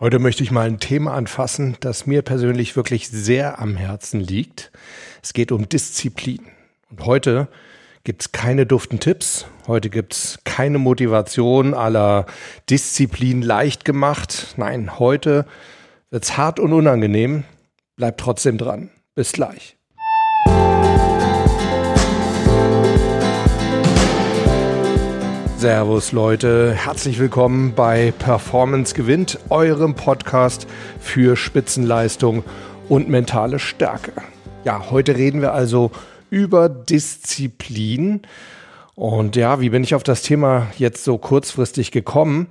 Heute möchte ich mal ein Thema anfassen, das mir persönlich wirklich sehr am Herzen liegt. Es geht um Disziplin. Und heute gibt's keine duften Tipps. Heute gibt's keine Motivation aller Disziplin leicht gemacht. Nein, heute wird's hart und unangenehm. Bleibt trotzdem dran. Bis gleich. Servus Leute, herzlich willkommen bei Performance gewinnt, eurem Podcast für Spitzenleistung und mentale Stärke. Ja, heute reden wir also über Disziplin. Und ja, wie bin ich auf das Thema jetzt so kurzfristig gekommen?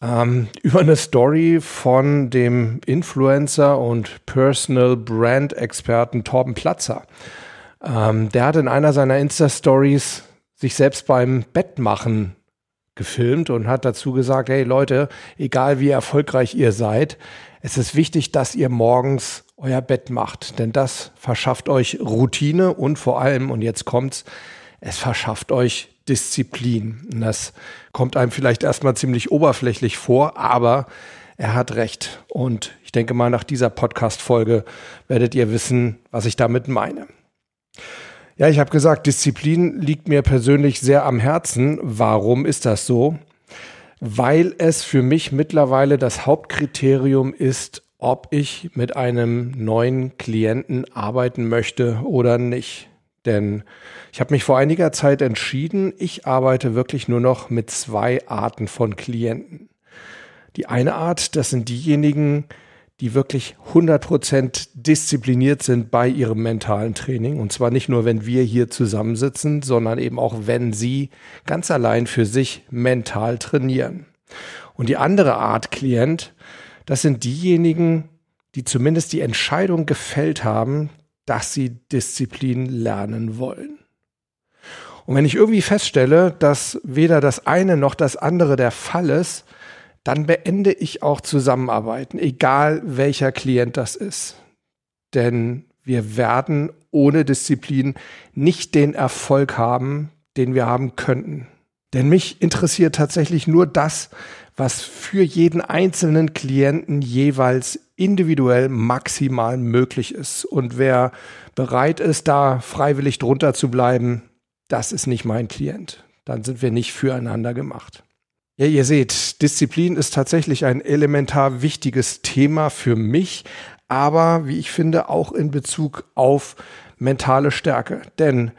Ähm, über eine Story von dem Influencer und Personal Brand Experten Torben Platzer. Ähm, der hat in einer seiner Insta-Stories sich selbst beim Bettmachen gefilmt und hat dazu gesagt, hey Leute, egal wie erfolgreich ihr seid, es ist wichtig, dass ihr morgens euer Bett macht, denn das verschafft euch Routine und vor allem, und jetzt kommt's, es verschafft euch Disziplin. Und das kommt einem vielleicht erstmal ziemlich oberflächlich vor, aber er hat recht. Und ich denke mal, nach dieser Podcast-Folge werdet ihr wissen, was ich damit meine. Ja, ich habe gesagt, Disziplin liegt mir persönlich sehr am Herzen. Warum ist das so? Weil es für mich mittlerweile das Hauptkriterium ist, ob ich mit einem neuen Klienten arbeiten möchte oder nicht. Denn ich habe mich vor einiger Zeit entschieden, ich arbeite wirklich nur noch mit zwei Arten von Klienten. Die eine Art, das sind diejenigen, die wirklich 100% diszipliniert sind bei ihrem mentalen Training. Und zwar nicht nur, wenn wir hier zusammensitzen, sondern eben auch, wenn sie ganz allein für sich mental trainieren. Und die andere Art Klient, das sind diejenigen, die zumindest die Entscheidung gefällt haben, dass sie Disziplin lernen wollen. Und wenn ich irgendwie feststelle, dass weder das eine noch das andere der Fall ist, dann beende ich auch Zusammenarbeiten, egal welcher Klient das ist. Denn wir werden ohne Disziplin nicht den Erfolg haben, den wir haben könnten. Denn mich interessiert tatsächlich nur das, was für jeden einzelnen Klienten jeweils individuell maximal möglich ist. Und wer bereit ist, da freiwillig drunter zu bleiben, das ist nicht mein Klient. Dann sind wir nicht füreinander gemacht. Ja, ihr seht, Disziplin ist tatsächlich ein elementar wichtiges Thema für mich, aber wie ich finde auch in Bezug auf mentale Stärke. Denn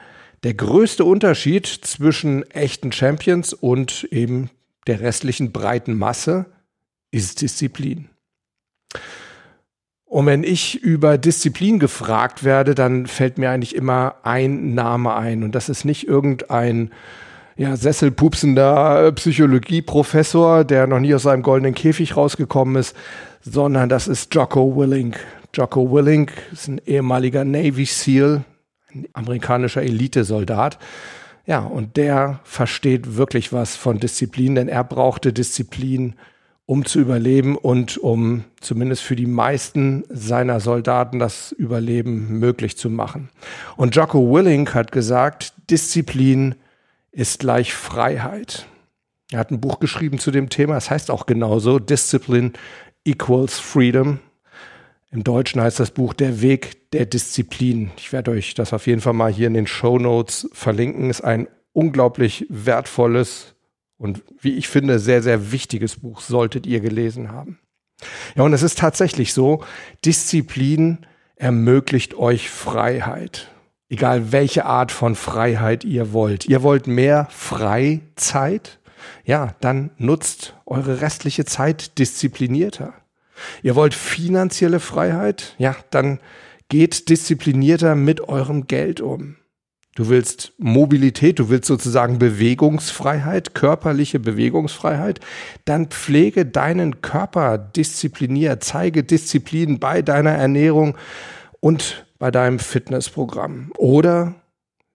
der größte Unterschied zwischen echten Champions und eben der restlichen breiten Masse ist Disziplin. Und wenn ich über Disziplin gefragt werde, dann fällt mir eigentlich immer ein Name ein. Und das ist nicht irgendein ja, sesselpupsender Psychologieprofessor, der noch nie aus seinem goldenen Käfig rausgekommen ist, sondern das ist Jocko Willink. Jocko Willink ist ein ehemaliger Navy SEAL, ein amerikanischer Elitesoldat. Ja, und der versteht wirklich was von Disziplin, denn er brauchte Disziplin, um zu überleben und um zumindest für die meisten seiner Soldaten das Überleben möglich zu machen. Und Jocko Willink hat gesagt, Disziplin ist gleich Freiheit. Er hat ein Buch geschrieben zu dem Thema, es heißt auch genauso, Discipline equals Freedom. Im Deutschen heißt das Buch Der Weg der Disziplin. Ich werde euch das auf jeden Fall mal hier in den Show Notes verlinken. Ist ein unglaublich wertvolles und wie ich finde sehr, sehr wichtiges Buch, solltet ihr gelesen haben. Ja, und es ist tatsächlich so, Disziplin ermöglicht euch Freiheit. Egal welche Art von Freiheit ihr wollt. Ihr wollt mehr Freizeit? Ja, dann nutzt eure restliche Zeit disziplinierter. Ihr wollt finanzielle Freiheit? Ja, dann geht disziplinierter mit eurem Geld um. Du willst Mobilität, du willst sozusagen Bewegungsfreiheit, körperliche Bewegungsfreiheit, dann pflege deinen Körper diszipliniert, zeige Disziplin bei deiner Ernährung und bei deinem Fitnessprogramm. Oder,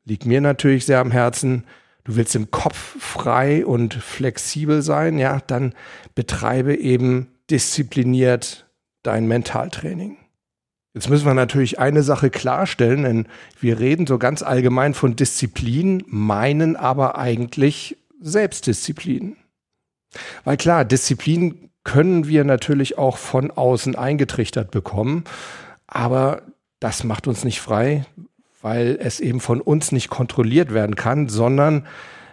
liegt mir natürlich sehr am Herzen, du willst im Kopf frei und flexibel sein, ja, dann betreibe eben diszipliniert dein Mentaltraining. Jetzt müssen wir natürlich eine Sache klarstellen, denn wir reden so ganz allgemein von Disziplin, meinen aber eigentlich Selbstdisziplin. Weil klar, Disziplin können wir natürlich auch von außen eingetrichtert bekommen. Aber das macht uns nicht frei, weil es eben von uns nicht kontrolliert werden kann, sondern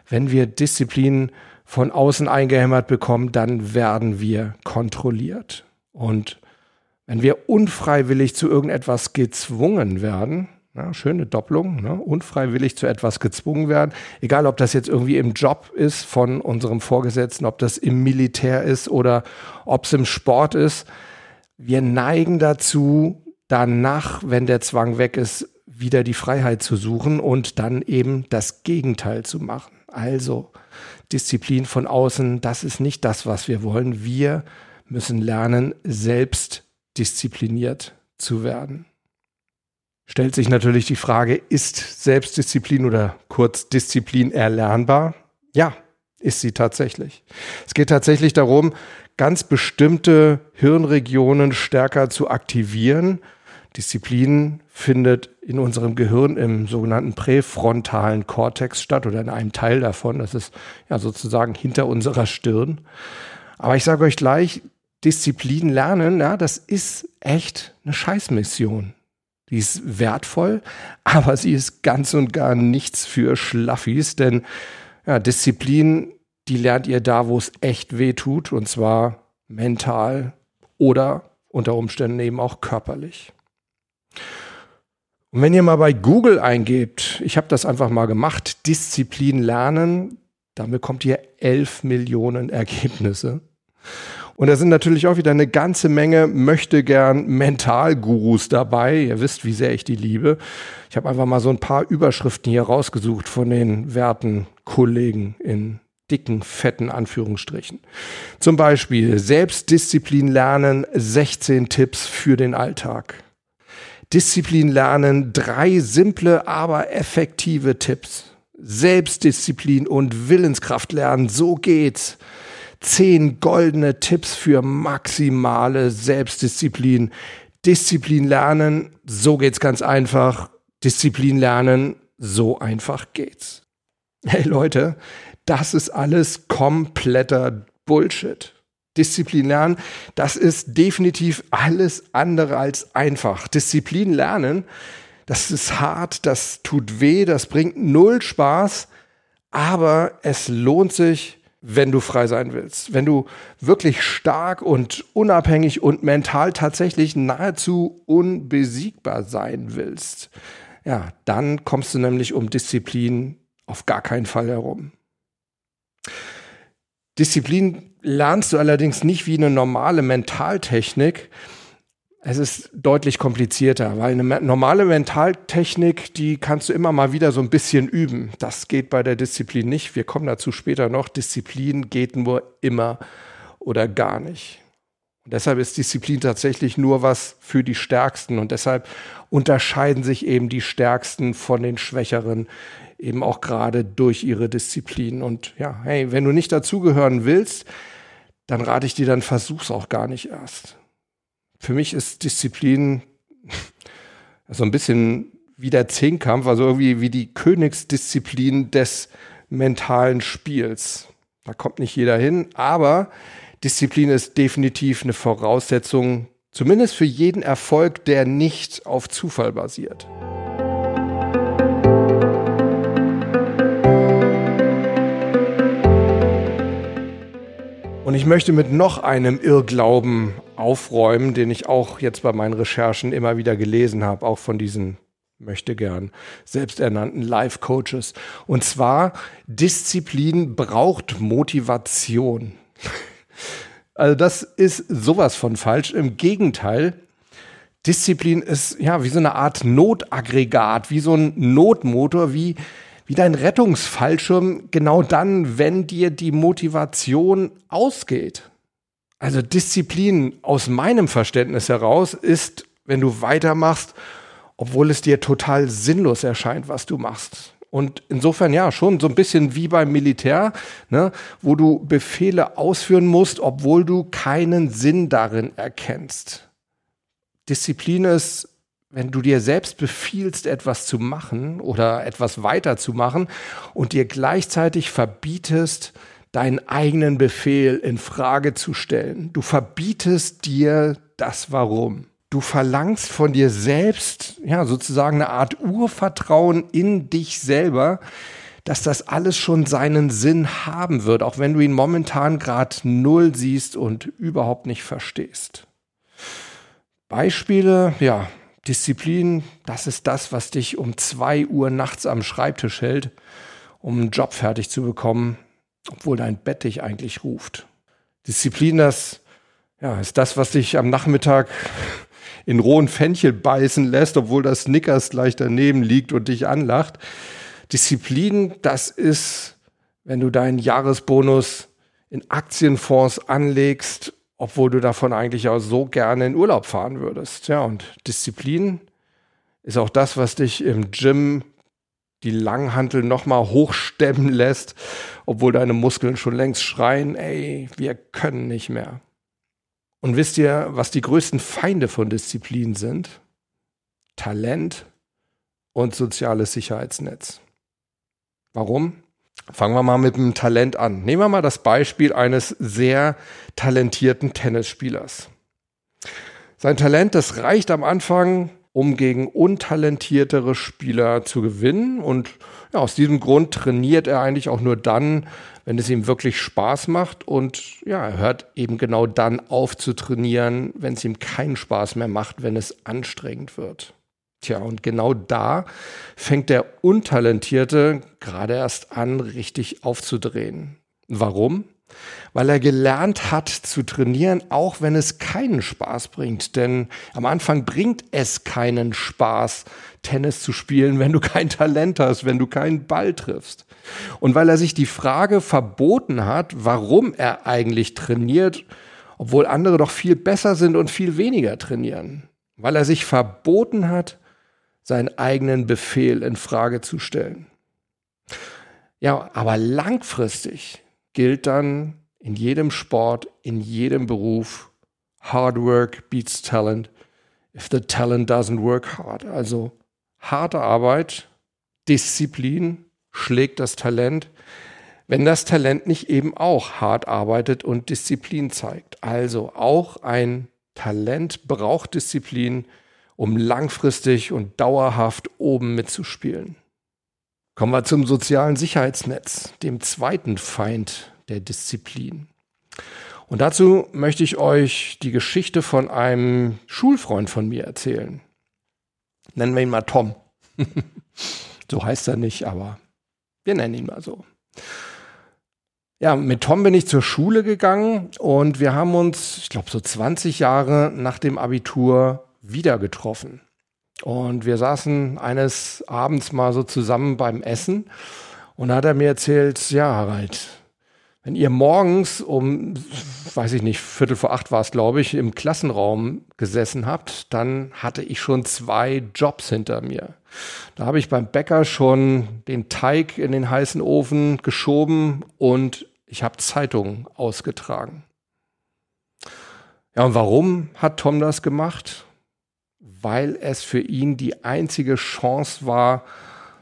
wenn wir Disziplin von außen eingehämmert bekommen, dann werden wir kontrolliert. Und wenn wir unfreiwillig zu irgendetwas gezwungen werden, ja, schöne Doppelung, ne? unfreiwillig zu etwas gezwungen werden, egal ob das jetzt irgendwie im Job ist von unserem Vorgesetzten, ob das im Militär ist oder ob es im Sport ist, wir neigen dazu, danach, wenn der Zwang weg ist, wieder die Freiheit zu suchen und dann eben das Gegenteil zu machen. Also Disziplin von außen, das ist nicht das, was wir wollen. Wir müssen lernen, selbst diszipliniert zu werden. Stellt sich natürlich die Frage, ist Selbstdisziplin oder kurz Disziplin erlernbar? Ja, ist sie tatsächlich. Es geht tatsächlich darum, ganz bestimmte Hirnregionen stärker zu aktivieren Disziplin findet in unserem Gehirn im sogenannten präfrontalen Kortex statt oder in einem Teil davon. Das ist ja sozusagen hinter unserer Stirn. Aber ich sage euch gleich, Disziplin lernen, ja, das ist echt eine Scheißmission. Die ist wertvoll, aber sie ist ganz und gar nichts für Schlaffis, denn ja, Disziplin, die lernt ihr da, wo es echt weh tut, und zwar mental oder unter Umständen eben auch körperlich. Und wenn ihr mal bei Google eingebt, ich habe das einfach mal gemacht, Disziplin lernen, dann bekommt ihr 11 Millionen Ergebnisse. Und da sind natürlich auch wieder eine ganze Menge möchte gern Mentalgurus dabei. Ihr wisst, wie sehr ich die liebe. Ich habe einfach mal so ein paar Überschriften hier rausgesucht von den werten Kollegen in dicken, fetten Anführungsstrichen. Zum Beispiel Selbstdisziplin lernen, 16 Tipps für den Alltag. Disziplin lernen, drei simple, aber effektive Tipps. Selbstdisziplin und Willenskraft lernen, so geht's. Zehn goldene Tipps für maximale Selbstdisziplin. Disziplin lernen, so geht's ganz einfach. Disziplin lernen, so einfach geht's. Hey Leute, das ist alles kompletter Bullshit. Disziplin lernen, das ist definitiv alles andere als einfach. Disziplin lernen, das ist hart, das tut weh, das bringt null Spaß, aber es lohnt sich, wenn du frei sein willst. Wenn du wirklich stark und unabhängig und mental tatsächlich nahezu unbesiegbar sein willst. Ja, dann kommst du nämlich um Disziplin auf gar keinen Fall herum. Disziplin lernst du allerdings nicht wie eine normale Mentaltechnik. Es ist deutlich komplizierter, weil eine normale Mentaltechnik, die kannst du immer mal wieder so ein bisschen üben. Das geht bei der Disziplin nicht. Wir kommen dazu später noch. Disziplin geht nur immer oder gar nicht. Und deshalb ist Disziplin tatsächlich nur was für die Stärksten. Und deshalb unterscheiden sich eben die Stärksten von den Schwächeren eben auch gerade durch ihre Disziplin. Und ja, hey, wenn du nicht dazugehören willst, dann rate ich dir, dann versuch's auch gar nicht erst. Für mich ist Disziplin so ein bisschen wie der Zehnkampf, also irgendwie wie die Königsdisziplin des mentalen Spiels. Da kommt nicht jeder hin, aber Disziplin ist definitiv eine Voraussetzung, zumindest für jeden Erfolg, der nicht auf Zufall basiert. Und ich möchte mit noch einem Irrglauben aufräumen, den ich auch jetzt bei meinen Recherchen immer wieder gelesen habe, auch von diesen möchte gern selbsternannten Life-Coaches. Und zwar, Disziplin braucht Motivation. Also das ist sowas von falsch. Im Gegenteil, Disziplin ist ja wie so eine Art Notaggregat, wie so ein Notmotor, wie wie dein Rettungsfallschirm genau dann, wenn dir die Motivation ausgeht. Also Disziplin aus meinem Verständnis heraus ist, wenn du weitermachst, obwohl es dir total sinnlos erscheint, was du machst. Und insofern ja, schon so ein bisschen wie beim Militär, ne, wo du Befehle ausführen musst, obwohl du keinen Sinn darin erkennst. Disziplin ist wenn du dir selbst befiehlst, etwas zu machen oder etwas weiterzumachen und dir gleichzeitig verbietest, deinen eigenen Befehl in Frage zu stellen. Du verbietest dir das Warum. Du verlangst von dir selbst, ja, sozusagen eine Art Urvertrauen in dich selber, dass das alles schon seinen Sinn haben wird, auch wenn du ihn momentan gerade null siehst und überhaupt nicht verstehst. Beispiele, ja, Disziplin, das ist das, was dich um zwei Uhr nachts am Schreibtisch hält, um einen Job fertig zu bekommen, obwohl dein Bett dich eigentlich ruft. Disziplin, das ja, ist das, was dich am Nachmittag in rohen Fenchel beißen lässt, obwohl das Snickers gleich daneben liegt und dich anlacht. Disziplin, das ist, wenn du deinen Jahresbonus in Aktienfonds anlegst, obwohl du davon eigentlich auch so gerne in Urlaub fahren würdest. Ja, und Disziplin ist auch das, was dich im Gym die Langhantel nochmal hochstemmen lässt, obwohl deine Muskeln schon längst schreien, ey, wir können nicht mehr. Und wisst ihr, was die größten Feinde von Disziplin sind? Talent und soziales Sicherheitsnetz. Warum? Fangen wir mal mit dem Talent an. Nehmen wir mal das Beispiel eines sehr talentierten Tennisspielers. Sein Talent, das reicht am Anfang, um gegen untalentiertere Spieler zu gewinnen. Und ja, aus diesem Grund trainiert er eigentlich auch nur dann, wenn es ihm wirklich Spaß macht. Und ja, er hört eben genau dann auf zu trainieren, wenn es ihm keinen Spaß mehr macht, wenn es anstrengend wird. Tja, und genau da fängt der Untalentierte gerade erst an, richtig aufzudrehen. Warum? Weil er gelernt hat zu trainieren, auch wenn es keinen Spaß bringt. Denn am Anfang bringt es keinen Spaß, Tennis zu spielen, wenn du kein Talent hast, wenn du keinen Ball triffst. Und weil er sich die Frage verboten hat, warum er eigentlich trainiert, obwohl andere doch viel besser sind und viel weniger trainieren. Weil er sich verboten hat, seinen eigenen Befehl in Frage zu stellen. Ja, aber langfristig gilt dann in jedem Sport, in jedem Beruf, Hard work beats talent if the talent doesn't work hard. Also harte Arbeit, Disziplin schlägt das Talent, wenn das Talent nicht eben auch hart arbeitet und Disziplin zeigt. Also auch ein Talent braucht Disziplin, um langfristig und dauerhaft oben mitzuspielen. Kommen wir zum sozialen Sicherheitsnetz, dem zweiten Feind der Disziplin. Und dazu möchte ich euch die Geschichte von einem Schulfreund von mir erzählen. Nennen wir ihn mal Tom. so heißt er nicht, aber wir nennen ihn mal so. Ja, mit Tom bin ich zur Schule gegangen und wir haben uns, ich glaube, so 20 Jahre nach dem Abitur wieder getroffen. Und wir saßen eines Abends mal so zusammen beim Essen und da hat er mir erzählt, ja, Harald, wenn ihr morgens um, weiß ich nicht, Viertel vor acht war es, glaube ich, im Klassenraum gesessen habt, dann hatte ich schon zwei Jobs hinter mir. Da habe ich beim Bäcker schon den Teig in den heißen Ofen geschoben und ich habe Zeitungen ausgetragen. Ja, und warum hat Tom das gemacht? Weil es für ihn die einzige Chance war,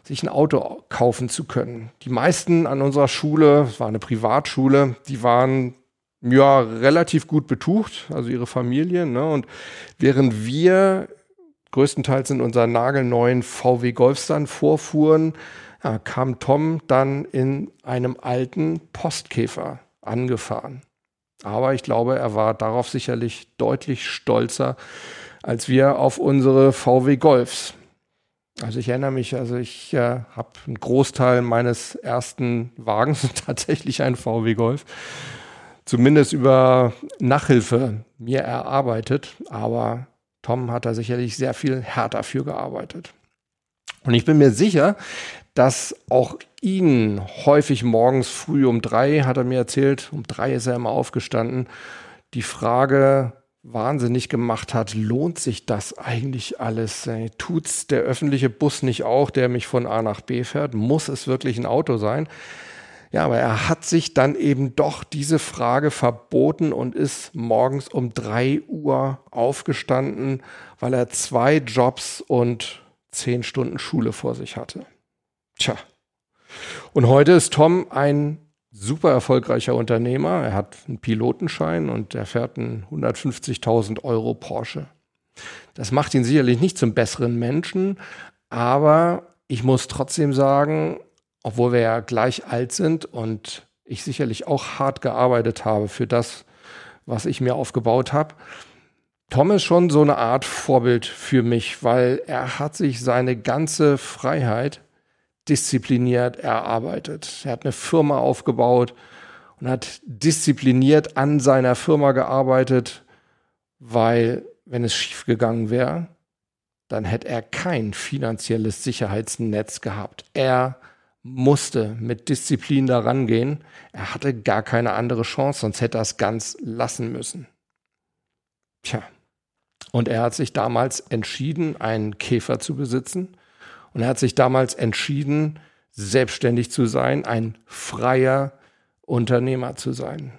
sich ein Auto kaufen zu können. Die meisten an unserer Schule, es war eine Privatschule, die waren ja relativ gut betucht, also ihre Familien. Ne? Und während wir größtenteils in unseren nagelneuen VW Golfstand vorfuhren, ja, kam Tom dann in einem alten Postkäfer angefahren. Aber ich glaube, er war darauf sicherlich deutlich stolzer als wir auf unsere VW Golfs. Also ich erinnere mich, also ich äh, habe einen Großteil meines ersten Wagens tatsächlich ein VW Golf, zumindest über Nachhilfe mir erarbeitet, aber Tom hat da sicherlich sehr viel härter für gearbeitet. Und ich bin mir sicher, dass auch ihn häufig morgens früh um drei, hat er mir erzählt, um drei ist er immer aufgestanden, die Frage wahnsinnig gemacht hat, lohnt sich das eigentlich alles? Tut's der öffentliche Bus nicht auch, der mich von A nach B fährt? Muss es wirklich ein Auto sein? Ja, aber er hat sich dann eben doch diese Frage verboten und ist morgens um drei Uhr aufgestanden, weil er zwei Jobs und zehn Stunden Schule vor sich hatte. Tja. Und heute ist Tom ein super erfolgreicher Unternehmer. Er hat einen Pilotenschein und er fährt einen 150.000 Euro Porsche. Das macht ihn sicherlich nicht zum besseren Menschen, aber ich muss trotzdem sagen, obwohl wir ja gleich alt sind und ich sicherlich auch hart gearbeitet habe für das, was ich mir aufgebaut habe, Tom ist schon so eine Art Vorbild für mich, weil er hat sich seine ganze Freiheit diszipliniert erarbeitet. Er hat eine Firma aufgebaut und hat diszipliniert an seiner Firma gearbeitet, weil wenn es schiefgegangen wäre, dann hätte er kein finanzielles Sicherheitsnetz gehabt. Er musste mit Disziplin daran gehen. Er hatte gar keine andere Chance, sonst hätte er es ganz lassen müssen. Tja, und er hat sich damals entschieden, einen Käfer zu besitzen. Und er hat sich damals entschieden, selbstständig zu sein, ein freier Unternehmer zu sein.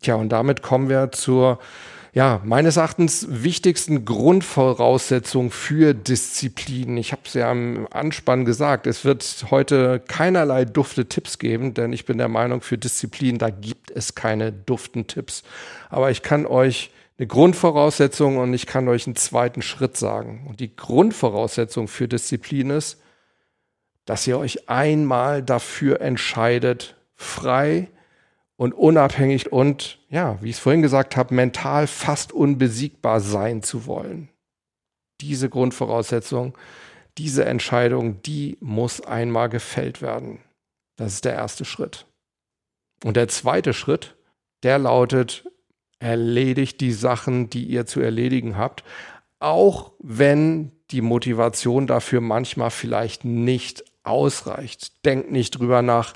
Tja, und damit kommen wir zur, ja, meines Erachtens wichtigsten Grundvoraussetzung für Disziplin. Ich habe es ja im Anspann gesagt, es wird heute keinerlei dufte Tipps geben, denn ich bin der Meinung, für Disziplin, da gibt es keine duften Tipps. Aber ich kann euch eine Grundvoraussetzung und ich kann euch einen zweiten Schritt sagen. Und die Grundvoraussetzung für Disziplin ist, dass ihr euch einmal dafür entscheidet, frei und unabhängig und, ja, wie ich es vorhin gesagt habe, mental fast unbesiegbar sein zu wollen. Diese Grundvoraussetzung, diese Entscheidung, die muss einmal gefällt werden. Das ist der erste Schritt. Und der zweite Schritt, der lautet, erledigt die Sachen, die ihr zu erledigen habt, auch wenn die Motivation dafür manchmal vielleicht nicht ausreicht. Denkt nicht drüber nach,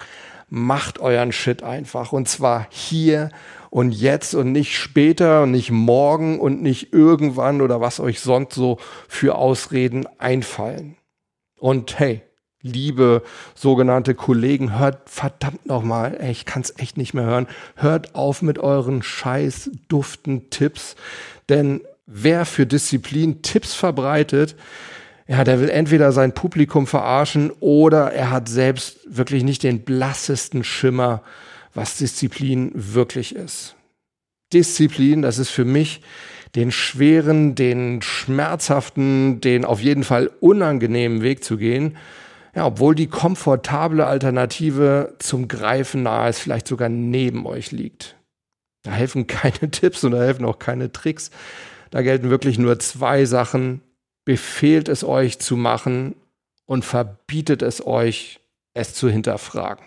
macht euren Shit einfach und zwar hier und jetzt und nicht später und nicht morgen und nicht irgendwann oder was euch sonst so für Ausreden einfallen. Und hey, liebe sogenannte Kollegen, hört verdammt nochmal, ich kann es echt nicht mehr hören, hört auf mit euren scheiß duften Tipps, denn wer für Disziplin Tipps verbreitet, ja, der will entweder sein Publikum verarschen oder er hat selbst wirklich nicht den blassesten Schimmer, was Disziplin wirklich ist. Disziplin, das ist für mich den schweren, den schmerzhaften, den auf jeden Fall unangenehmen Weg zu gehen, ja, obwohl die komfortable Alternative zum Greifen nahe ist, vielleicht sogar neben euch liegt. Da helfen keine Tipps und da helfen auch keine Tricks. Da gelten wirklich nur zwei Sachen. Befehlt es euch zu machen und verbietet es euch, es zu hinterfragen.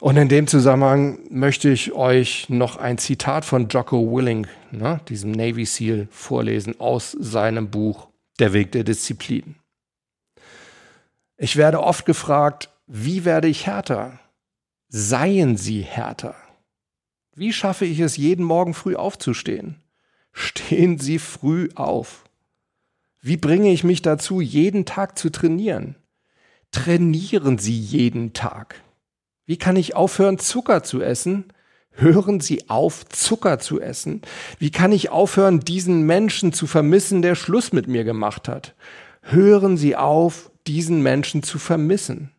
Und in dem Zusammenhang möchte ich euch noch ein Zitat von Jocko Willing, ne, diesem Navy SEAL, vorlesen aus seinem Buch Der Weg der Disziplin. Ich werde oft gefragt, wie werde ich härter? Seien Sie härter. Wie schaffe ich es, jeden Morgen früh aufzustehen? Stehen Sie früh auf. Wie bringe ich mich dazu, jeden Tag zu trainieren? Trainieren Sie jeden Tag. Wie kann ich aufhören, Zucker zu essen? Hören Sie auf, Zucker zu essen. Wie kann ich aufhören, diesen Menschen zu vermissen, der Schluss mit mir gemacht hat? Hören Sie auf, diesen Menschen zu vermissen.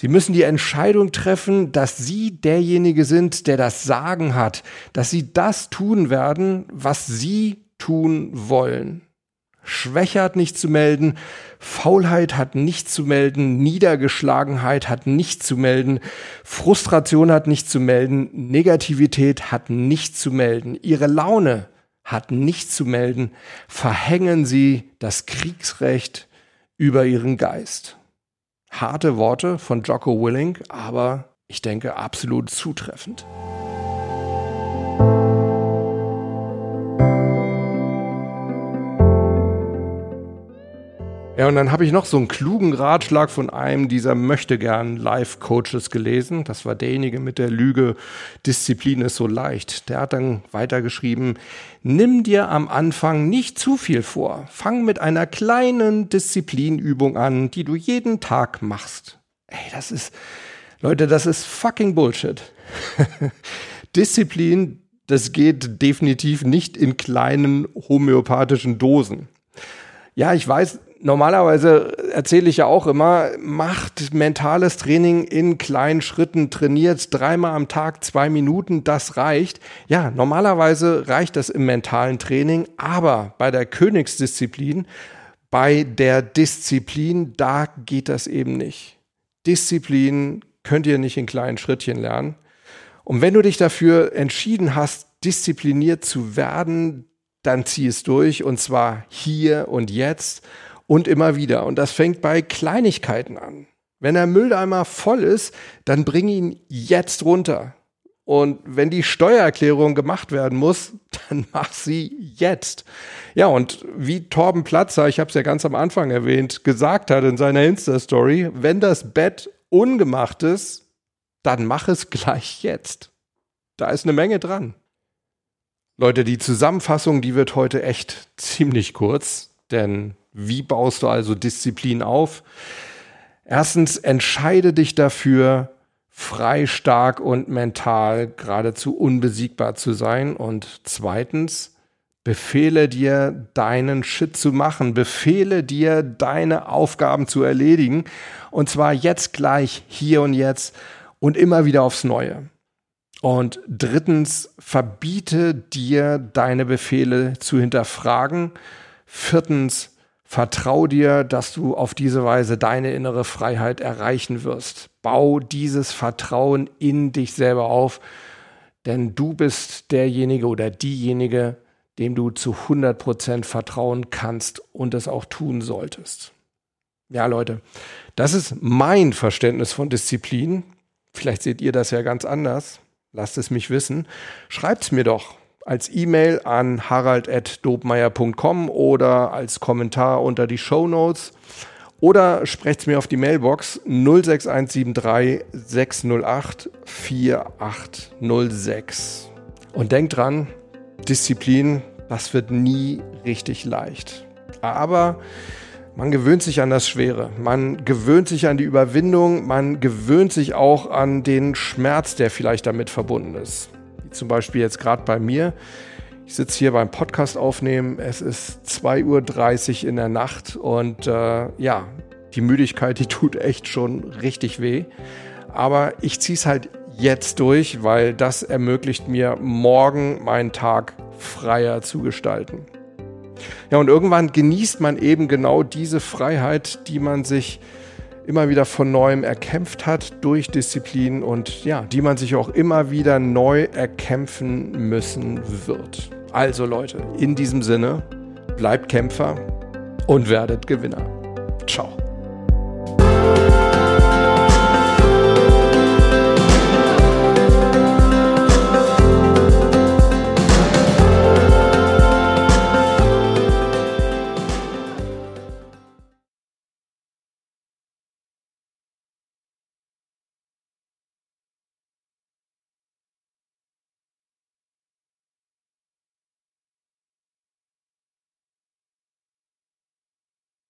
Sie müssen die Entscheidung treffen, dass Sie derjenige sind, der das Sagen hat, dass Sie das tun werden, was Sie tun wollen. Schwäche hat nichts zu melden, Faulheit hat nichts zu melden, Niedergeschlagenheit hat nichts zu melden, Frustration hat nichts zu melden, Negativität hat nichts zu melden, Ihre Laune hat nichts zu melden. Verhängen Sie das Kriegsrecht über ihren Geist. Harte Worte von Jocko Willing, aber ich denke absolut zutreffend. Ja, und dann habe ich noch so einen klugen Ratschlag von einem dieser möchtegern Life-Coaches gelesen. Das war derjenige mit der Lüge, Disziplin ist so leicht. Der hat dann weitergeschrieben, nimm dir am Anfang nicht zu viel vor. Fang mit einer kleinen Disziplinübung an, die du jeden Tag machst. Ey, das ist, Leute, das ist fucking Bullshit. Disziplin, das geht definitiv nicht in kleinen homöopathischen Dosen. Ja, ich weiß, normalerweise erzähle ich ja auch immer, macht mentales Training in kleinen Schritten, trainiert dreimal am Tag zwei Minuten, das reicht. Ja, normalerweise reicht das im mentalen Training, aber bei der Königsdisziplin, bei der Disziplin, da geht das eben nicht. Disziplin könnt ihr nicht in kleinen Schrittchen lernen. Und wenn du dich dafür entschieden hast, diszipliniert zu werden, dann zieh es durch und zwar hier und jetzt und immer wieder. Und das fängt bei Kleinigkeiten an. Wenn der Mülleimer voll ist, dann bring ihn jetzt runter. Und wenn die Steuererklärung gemacht werden muss, dann mach sie jetzt. Ja, und wie Torben Platzer, ich habe es ja ganz am Anfang erwähnt, gesagt hat in seiner Insta-Story, wenn das Bett ungemacht ist, dann mach es gleich jetzt. Da ist eine Menge dran. Leute, die Zusammenfassung, die wird heute echt ziemlich kurz, denn wie baust du also Disziplin auf? Erstens, entscheide dich dafür, frei, stark und mental geradezu unbesiegbar zu sein. Und zweitens, befehle dir, deinen Shit zu machen, befehle dir, deine Aufgaben zu erledigen. Und zwar jetzt gleich, hier und jetzt und immer wieder aufs Neue. Und drittens, verbiete dir, deine Befehle zu hinterfragen. Viertens, Vertrau dir, dass du auf diese Weise deine innere Freiheit erreichen wirst. Bau dieses Vertrauen in dich selber auf, denn du bist derjenige oder diejenige, dem du zu 100% vertrauen kannst und es auch tun solltest. Ja, Leute, das ist mein Verständnis von Disziplin. Vielleicht seht ihr das ja ganz anders. Lasst es mich wissen. Schreibt es mir doch als E-Mail an harald.dobmeier.com oder als Kommentar unter die Show Notes oder sprecht mir auf die Mailbox 06173 608 4806. Und denkt dran, Disziplin, das wird nie richtig leicht. Aber man gewöhnt sich an das Schwere, man gewöhnt sich an die Überwindung, man gewöhnt sich auch an den Schmerz, der vielleicht damit verbunden ist zum Beispiel jetzt gerade bei mir. Ich sitze hier beim Podcast aufnehmen. Es ist 2.30 Uhr in der Nacht und äh, ja, die Müdigkeit, die tut echt schon richtig weh. Aber ich ziehe es halt jetzt durch, weil das ermöglicht mir, morgen meinen Tag freier zu gestalten. Ja, und irgendwann genießt man eben genau diese Freiheit, die man sich immer wieder von neuem erkämpft hat durch Disziplin und ja, die man sich auch immer wieder neu erkämpfen müssen wird. Also Leute, in diesem Sinne, bleibt Kämpfer und werdet Gewinner.